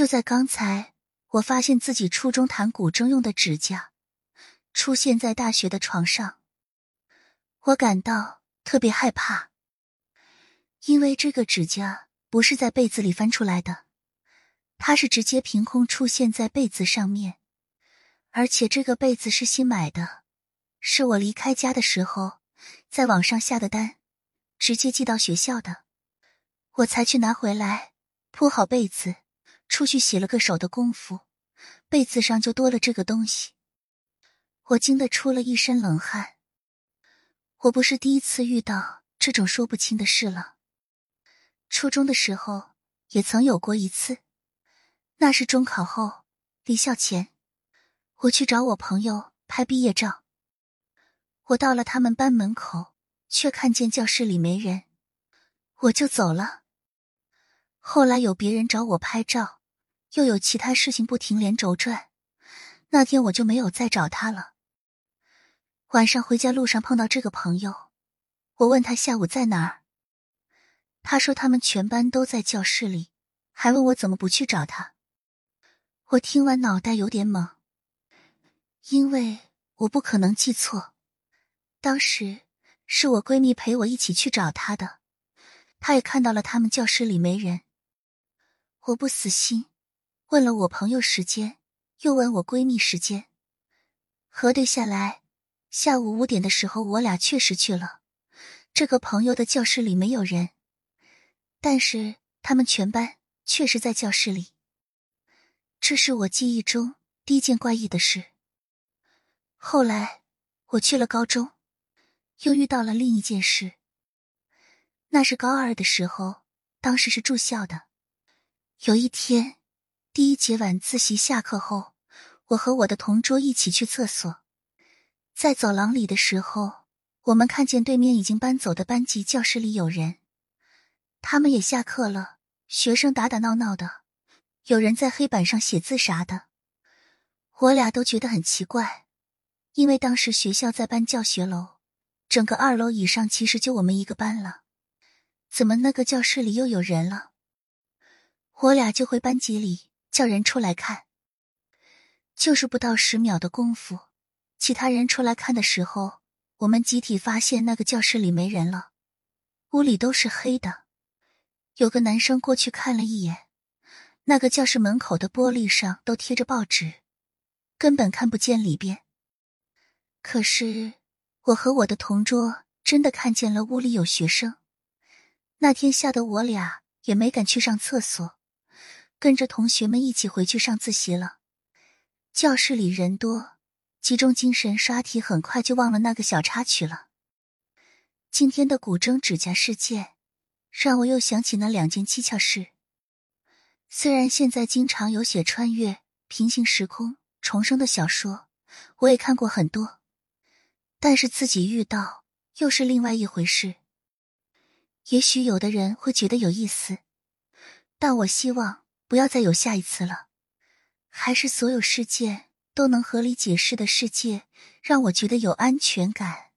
就在刚才，我发现自己初中弹古筝用的指甲出现在大学的床上，我感到特别害怕，因为这个指甲不是在被子里翻出来的，它是直接凭空出现在被子上面，而且这个被子是新买的，是我离开家的时候在网上下的单，直接寄到学校的，我才去拿回来，铺好被子。出去洗了个手的功夫，被子上就多了这个东西，我惊得出了一身冷汗。我不是第一次遇到这种说不清的事了，初中的时候也曾有过一次，那是中考后离校前，我去找我朋友拍毕业照，我到了他们班门口，却看见教室里没人，我就走了。后来有别人找我拍照。又有其他事情不停连轴转，那天我就没有再找他了。晚上回家路上碰到这个朋友，我问他下午在哪儿，他说他们全班都在教室里，还问我怎么不去找他。我听完脑袋有点懵，因为我不可能记错，当时是我闺蜜陪我一起去找他的，他也看到了他们教室里没人。我不死心。问了我朋友时间，又问我闺蜜时间，核对下来，下午五点的时候，我俩确实去了。这个朋友的教室里没有人，但是他们全班确实在教室里。这是我记忆中第一件怪异的事。后来我去了高中，又遇到了另一件事。那是高二的时候，当时是住校的，有一天。第一节晚自习下课后，我和我的同桌一起去厕所，在走廊里的时候，我们看见对面已经搬走的班级教室里有人，他们也下课了，学生打打闹闹的，有人在黑板上写字啥的，我俩都觉得很奇怪，因为当时学校在搬教学楼，整个二楼以上其实就我们一个班了，怎么那个教室里又有人了？我俩就回班级里。叫人出来看，就是不到十秒的功夫，其他人出来看的时候，我们集体发现那个教室里没人了，屋里都是黑的。有个男生过去看了一眼，那个教室门口的玻璃上都贴着报纸，根本看不见里边。可是我和我的同桌真的看见了屋里有学生，那天吓得我俩也没敢去上厕所。跟着同学们一起回去上自习了。教室里人多，集中精神刷题，很快就忘了那个小插曲了。今天的古筝指甲事件，让我又想起那两件蹊跷事。虽然现在经常有写穿越、平行时空、重生的小说，我也看过很多，但是自己遇到又是另外一回事。也许有的人会觉得有意思，但我希望。不要再有下一次了，还是所有事件都能合理解释的世界，让我觉得有安全感。